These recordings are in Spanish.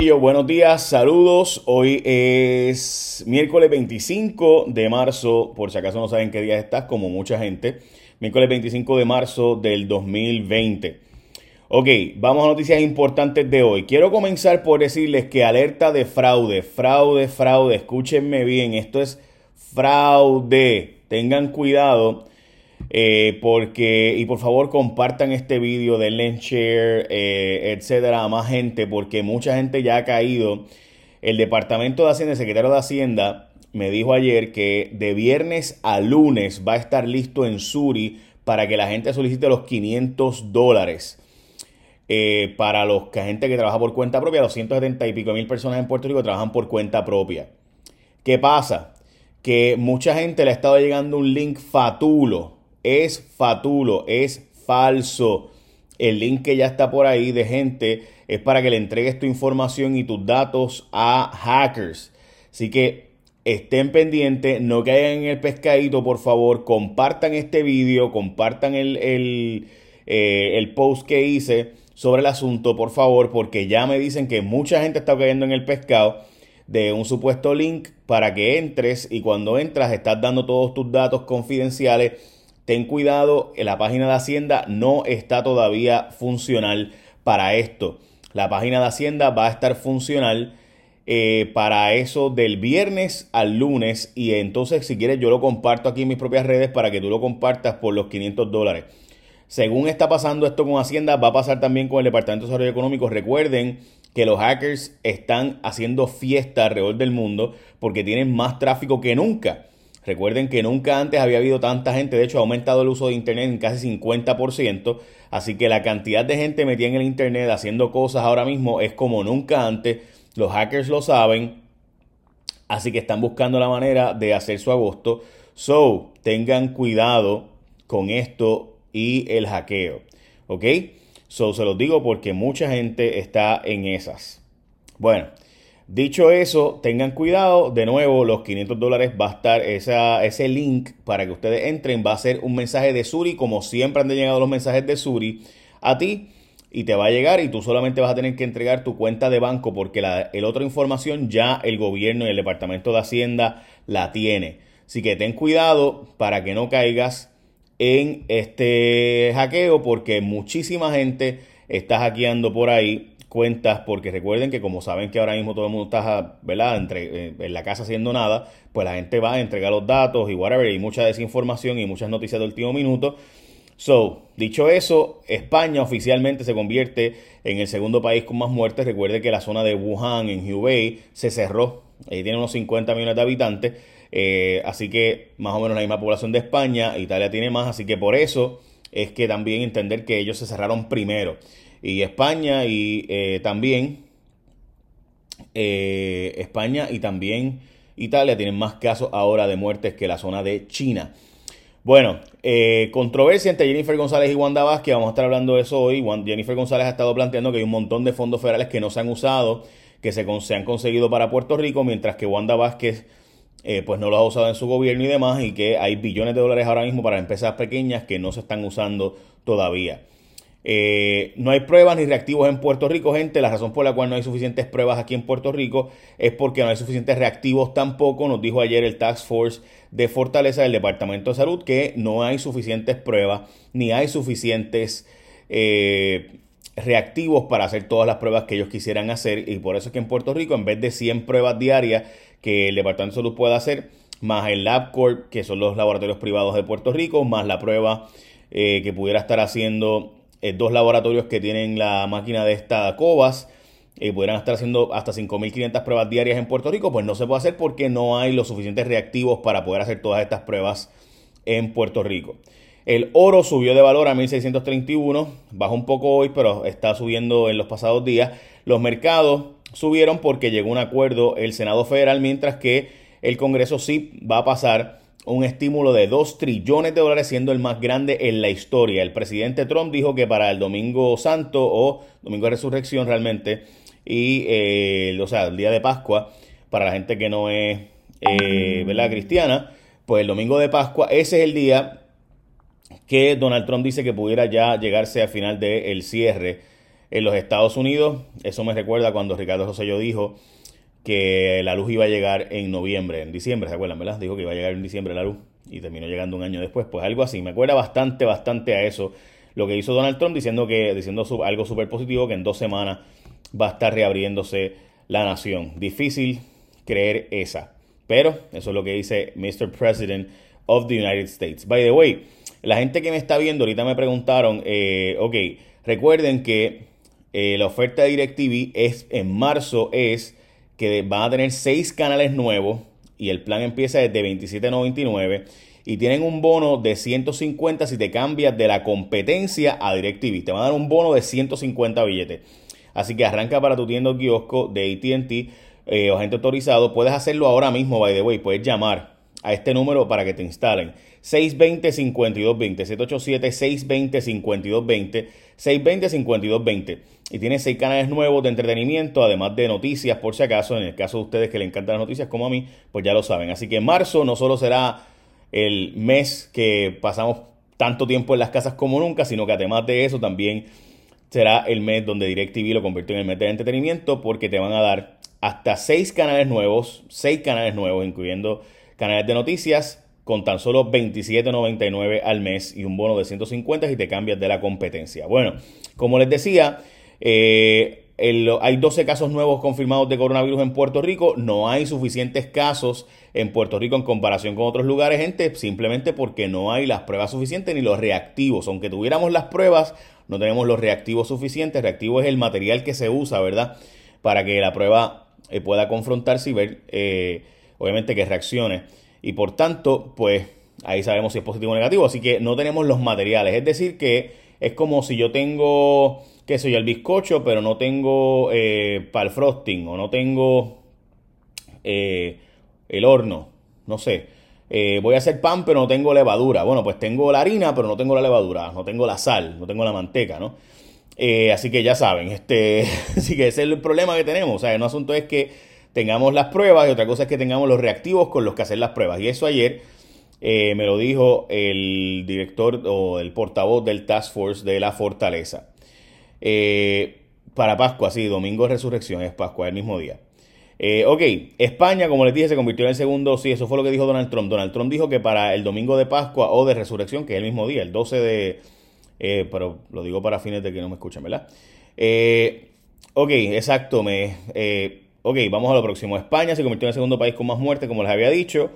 Buenos días, saludos. Hoy es miércoles 25 de marzo, por si acaso no saben qué día estás, como mucha gente. Miércoles 25 de marzo del 2020. Ok, vamos a noticias importantes de hoy. Quiero comenzar por decirles que alerta de fraude, fraude, fraude. Escúchenme bien, esto es fraude. Tengan cuidado eh, porque, y por favor compartan este vídeo, denle share, eh, etcétera, a más gente, porque mucha gente ya ha caído. El Departamento de Hacienda, el secretario de Hacienda, me dijo ayer que de viernes a lunes va a estar listo en Suri para que la gente solicite los 500 dólares. Eh, para los que gente que trabaja por cuenta propia, 270 y pico mil personas en Puerto Rico trabajan por cuenta propia. ¿Qué pasa? Que mucha gente le ha estado llegando un link fatulo es fatulo, es falso. El link que ya está por ahí de gente es para que le entregues tu información y tus datos a hackers. Así que estén pendientes, no caigan en el pescadito, por favor, compartan este vídeo, compartan el, el, eh, el post que hice sobre el asunto, por favor, porque ya me dicen que mucha gente está cayendo en el pescado de un supuesto link para que entres y cuando entras estás dando todos tus datos confidenciales ten cuidado, la página de Hacienda no está todavía funcional para esto. La página de Hacienda va a estar funcional eh, para eso del viernes al lunes y entonces si quieres yo lo comparto aquí en mis propias redes para que tú lo compartas por los 500 dólares. Según está pasando esto con Hacienda, va a pasar también con el Departamento de Desarrollo Económico. Recuerden que los hackers están haciendo fiesta alrededor del mundo porque tienen más tráfico que nunca. Recuerden que nunca antes había habido tanta gente, de hecho ha aumentado el uso de Internet en casi 50%, así que la cantidad de gente metida en el Internet haciendo cosas ahora mismo es como nunca antes, los hackers lo saben, así que están buscando la manera de hacer su agosto, so tengan cuidado con esto y el hackeo, ¿ok? So se los digo porque mucha gente está en esas. Bueno. Dicho eso, tengan cuidado. De nuevo, los 500 dólares va a estar ese link para que ustedes entren. Va a ser un mensaje de Suri, como siempre han llegado los mensajes de Suri a ti. Y te va a llegar y tú solamente vas a tener que entregar tu cuenta de banco porque la otra información ya el gobierno y el Departamento de Hacienda la tiene. Así que ten cuidado para que no caigas en este hackeo porque muchísima gente está hackeando por ahí cuentas, porque recuerden que como saben que ahora mismo todo el mundo está ¿verdad? Entre, eh, en la casa haciendo nada, pues la gente va a entregar los datos y whatever, y mucha desinformación y muchas noticias del último minuto. So, dicho eso, España oficialmente se convierte en el segundo país con más muertes. Recuerde que la zona de Wuhan, en Hubei, se cerró. Ahí tiene unos 50 millones de habitantes. Eh, así que más o menos la misma población de España. Italia tiene más. Así que por eso es que también entender que ellos se cerraron primero y España y eh, también eh, España y también Italia tienen más casos ahora de muertes que la zona de China. Bueno, eh, controversia entre Jennifer González y Wanda Vázquez, vamos a estar hablando de eso hoy. Jennifer González ha estado planteando que hay un montón de fondos federales que no se han usado, que se, han conseguido para Puerto Rico, mientras que Wanda Vázquez pues no lo ha usado en su gobierno y demás, y que hay billones de dólares ahora mismo para empresas pequeñas que no se están usando todavía. Eh, no hay pruebas ni reactivos en Puerto Rico, gente. La razón por la cual no hay suficientes pruebas aquí en Puerto Rico es porque no hay suficientes reactivos tampoco. Nos dijo ayer el Task Force de Fortaleza del Departamento de Salud que no hay suficientes pruebas ni hay suficientes eh, reactivos para hacer todas las pruebas que ellos quisieran hacer. Y por eso es que en Puerto Rico, en vez de 100 pruebas diarias que el Departamento de Salud pueda hacer, más el LabCorp, que son los laboratorios privados de Puerto Rico, más la prueba eh, que pudiera estar haciendo eh, dos laboratorios que tienen la máquina de esta Cobas y pudieran estar haciendo hasta 5.500 pruebas diarias en Puerto Rico, pues no se puede hacer porque no hay los suficientes reactivos para poder hacer todas estas pruebas en Puerto Rico. El oro subió de valor a 1.631, bajó un poco hoy, pero está subiendo en los pasados días. Los mercados subieron porque llegó un acuerdo el Senado Federal, mientras que el Congreso sí va a pasar un estímulo de 2 trillones de dólares, siendo el más grande en la historia. El presidente Trump dijo que para el Domingo Santo o Domingo de Resurrección realmente, y eh, o sea, el día de Pascua, para la gente que no es eh, ¿verdad? cristiana, pues el Domingo de Pascua, ese es el día que Donald Trump dice que pudiera ya llegarse al final del cierre en los Estados Unidos. Eso me recuerda cuando Ricardo José yo dijo que la luz iba a llegar en noviembre, en diciembre, ¿se acuerdan, verdad? Dijo que iba a llegar en diciembre la luz y terminó llegando un año después. Pues algo así, me acuerda bastante, bastante a eso lo que hizo Donald Trump diciendo que diciendo algo súper positivo que en dos semanas va a estar reabriéndose la nación. Difícil creer esa. Pero eso es lo que dice Mr. President of the United States. By the way, la gente que me está viendo ahorita me preguntaron, eh, ok, recuerden que eh, la oferta de DirecTV es, en marzo es que van a tener seis canales nuevos y el plan empieza desde 27.99 y tienen un bono de 150 si te cambias de la competencia a DirecTV. Te van a dar un bono de 150 billetes. Así que arranca para tu tienda o kiosco de ATT eh, o agente autorizado. Puedes hacerlo ahora mismo, by the way. Puedes llamar a este número para que te instalen. 620-5220, 787-620-5220, 620-5220. Y tiene seis canales nuevos de entretenimiento, además de noticias, por si acaso, en el caso de ustedes que le encantan las noticias como a mí, pues ya lo saben. Así que marzo no solo será el mes que pasamos tanto tiempo en las casas como nunca, sino que además de eso también será el mes donde DirecTV lo convirtió en el mes de entretenimiento porque te van a dar hasta seis canales nuevos, seis canales nuevos, incluyendo canales de noticias, con tan solo 27.99 al mes y un bono de 150 si te cambias de la competencia. Bueno, como les decía, eh, hay 12 casos nuevos confirmados de coronavirus en Puerto Rico. No hay suficientes casos en Puerto Rico en comparación con otros lugares, gente, simplemente porque no hay las pruebas suficientes ni los reactivos. Aunque tuviéramos las pruebas, no tenemos los reactivos suficientes. Reactivo es el material que se usa, ¿verdad? Para que la prueba eh, pueda confrontarse y ver, eh, obviamente, que reaccione. Y por tanto, pues ahí sabemos si es positivo o negativo. Así que no tenemos los materiales. Es decir, que es como si yo tengo qué sé yo, el bizcocho, pero no tengo eh, para el frosting o no tengo eh, el horno, no sé. Eh, voy a hacer pan, pero no tengo levadura. Bueno, pues tengo la harina, pero no tengo la levadura, no tengo la sal, no tengo la manteca, ¿no? así que ya saben, este, así que ese es el problema que tenemos. O sea, un asunto es que tengamos las pruebas y otra cosa es que tengamos los reactivos con los que hacer las pruebas. Y eso ayer me lo dijo el director o el portavoz del Task Force de la Fortaleza. Eh, para Pascua, sí, domingo de resurrección es Pascua, el mismo día. Eh, ok, España, como les dije, se convirtió en el segundo, sí, eso fue lo que dijo Donald Trump. Donald Trump dijo que para el domingo de Pascua o de resurrección, que es el mismo día, el 12 de... Eh, pero lo digo para fines de que no me escuchen, ¿verdad? ok, exacto, me... ok, vamos a lo próximo. España se convirtió en el segundo país con más muertes, como les había dicho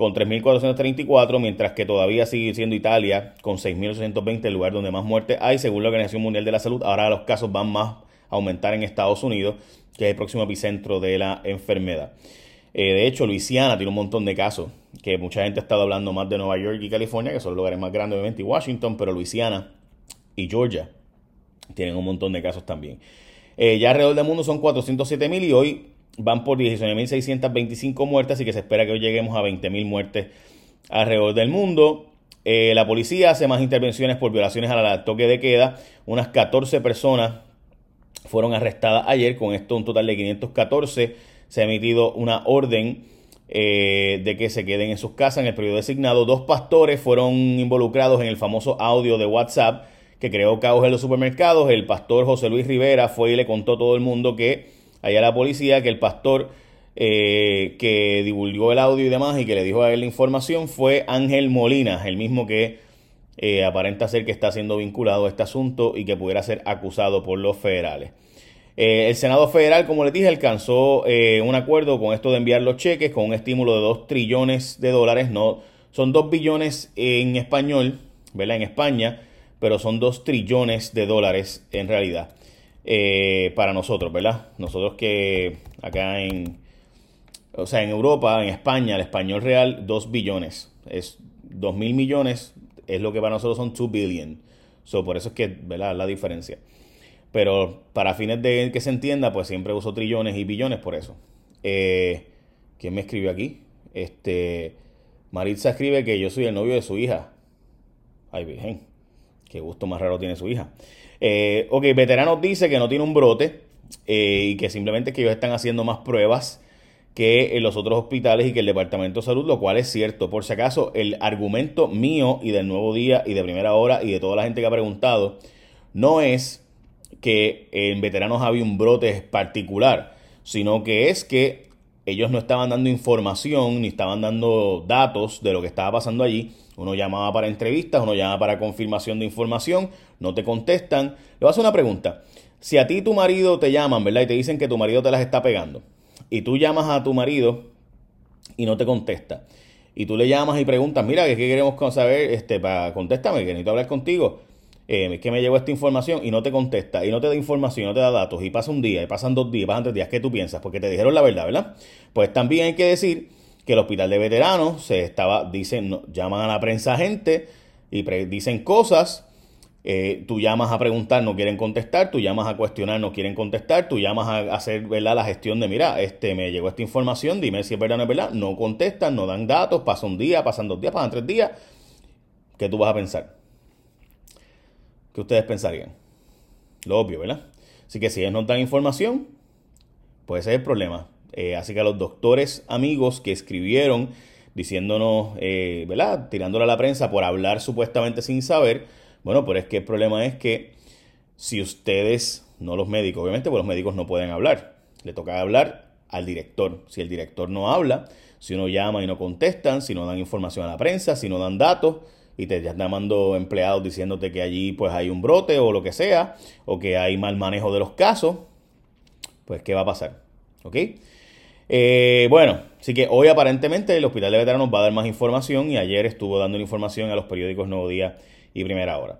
con 3.434, mientras que todavía sigue siendo Italia con 6.820, el lugar donde más muertes hay, según la Organización Mundial de la Salud. Ahora los casos van más a aumentar en Estados Unidos, que es el próximo epicentro de la enfermedad. Eh, de hecho, Luisiana tiene un montón de casos, que mucha gente ha estado hablando más de Nueva York y California, que son los lugares más grandes, obviamente, y Washington, pero Luisiana y Georgia tienen un montón de casos también. Eh, ya alrededor del mundo son 407.000 y hoy van por 19.625 muertes, así que se espera que hoy lleguemos a 20.000 muertes alrededor del mundo. Eh, la policía hace más intervenciones por violaciones a la toque de queda. Unas 14 personas fueron arrestadas ayer. Con esto, un total de 514. Se ha emitido una orden eh, de que se queden en sus casas en el periodo designado. Dos pastores fueron involucrados en el famoso audio de WhatsApp que creó caos en los supermercados. El pastor José Luis Rivera fue y le contó a todo el mundo que allá la policía que el pastor eh, que divulgó el audio y demás y que le dijo a él la información fue Ángel Molina, el mismo que eh, aparenta ser que está siendo vinculado a este asunto y que pudiera ser acusado por los federales. Eh, el Senado Federal, como les dije, alcanzó un acuerdo con esto de enviar los cheques con un estímulo de 2 trillones de dólares. No, son 2 billones en español, ¿verdad? En España, pero son 2 trillones de dólares en realidad. Eh, para nosotros, ¿verdad? Nosotros que acá en, o sea, en Europa, en España, el español real, 2 billones. Es 2 mil millones, es lo que para nosotros son 2 billion. So, por eso es que, ¿verdad? La diferencia. Pero para fines de que se entienda, pues siempre uso trillones y billones por eso. Eh, ¿Quién me escribió aquí? Este, Maritza escribe que yo soy el novio de su hija. Ay, virgen. Qué gusto más raro tiene su hija. Eh, ok, Veteranos dice que no tiene un brote eh, y que simplemente que ellos están haciendo más pruebas que en los otros hospitales y que el Departamento de Salud, lo cual es cierto. Por si acaso, el argumento mío y del nuevo día y de primera hora y de toda la gente que ha preguntado no es que en veteranos había un brote particular, sino que es que ellos no estaban dando información ni estaban dando datos de lo que estaba pasando allí. Uno llamaba para entrevistas, uno llamaba para confirmación de información, no te contestan. Le voy a hacer una pregunta. Si a ti tu marido te llaman, ¿verdad? Y te dicen que tu marido te las está pegando, y tú llamas a tu marido y no te contesta, y tú le llamas y preguntas, mira, ¿qué queremos saber? Este, para, contéstame, que necesito hablar contigo eh, que me llegó esta información y no te contesta, y no te da información, no te da datos, y pasa un día, y pasan dos días, pasan tres días, ¿qué tú piensas? Porque te dijeron la verdad, ¿verdad? Pues también hay que decir que el hospital de veteranos se estaba, dicen, llaman a la prensa gente y dicen cosas. Eh, tú llamas a preguntar, no quieren contestar, tú llamas a cuestionar, no quieren contestar, tú llamas a hacer ¿verdad? la gestión de, mira, este, me llegó esta información, dime si es verdad o no es verdad, no contestan, no dan datos, pasa un día, pasan dos días, pasan tres días, ¿qué tú vas a pensar? ¿Qué ustedes pensarían? Lo obvio, ¿verdad? Así que si ellos no dan información, pues ese es el problema. Eh, así que a los doctores amigos que escribieron diciéndonos, eh, ¿verdad? Tirándole a la prensa por hablar supuestamente sin saber, bueno, pero es que el problema es que si ustedes, no los médicos, obviamente, pues los médicos no pueden hablar. Le toca hablar al director. Si el director no habla, si uno llama y no contestan, si no dan información a la prensa, si no dan datos, y te están llamando empleados diciéndote que allí pues hay un brote o lo que sea, o que hay mal manejo de los casos, pues ¿qué va a pasar? ¿Ok? Eh, bueno, así que hoy aparentemente el Hospital de Veteranos va a dar más información y ayer estuvo dando información a los periódicos Nuevo Día y Primera Hora.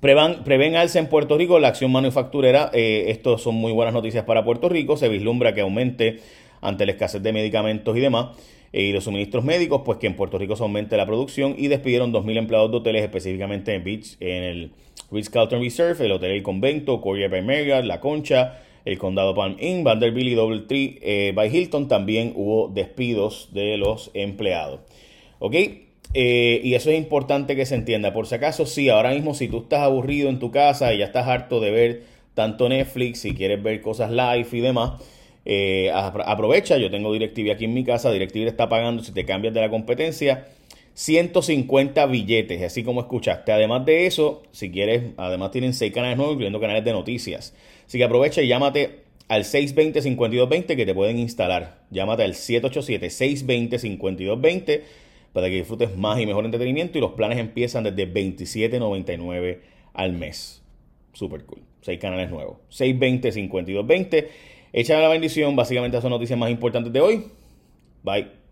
Prevan, prevén alza en Puerto Rico la acción manufacturera. Eh, esto son muy buenas noticias para Puerto Rico. Se vislumbra que aumente ante la escasez de medicamentos y demás. Eh, y los suministros médicos, pues que en Puerto Rico se aumente la producción y despidieron 2.000 empleados de hoteles, específicamente en, Beach, en el Ritz-Carlton Reserve, el Hotel El Convento, Coria by Marriott, La Concha, el Condado Palm Inn, Vanderbilt y Doubletree eh, by Hilton. También hubo despidos de los empleados. ¿Ok? Eh, y eso es importante que se entienda. Por si acaso, sí, ahora mismo si tú estás aburrido en tu casa y ya estás harto de ver tanto Netflix, si quieres ver cosas live y demás, eh, aprovecha, yo tengo DirecTV aquí en mi casa, DirecTV está pagando, si te cambias de la competencia, 150 billetes, así como escuchaste. Además de eso, si quieres, además tienen 6 canales nuevos, incluyendo canales de noticias. Así que aprovecha y llámate al 620-5220 que te pueden instalar. Llámate al 787-620-5220 para que disfrutes más y mejor entretenimiento y los planes empiezan desde 27.99 al mes. Super cool. 6 canales nuevos. 620-5220. Échame la bendición. Básicamente, son noticias más importantes de hoy. Bye.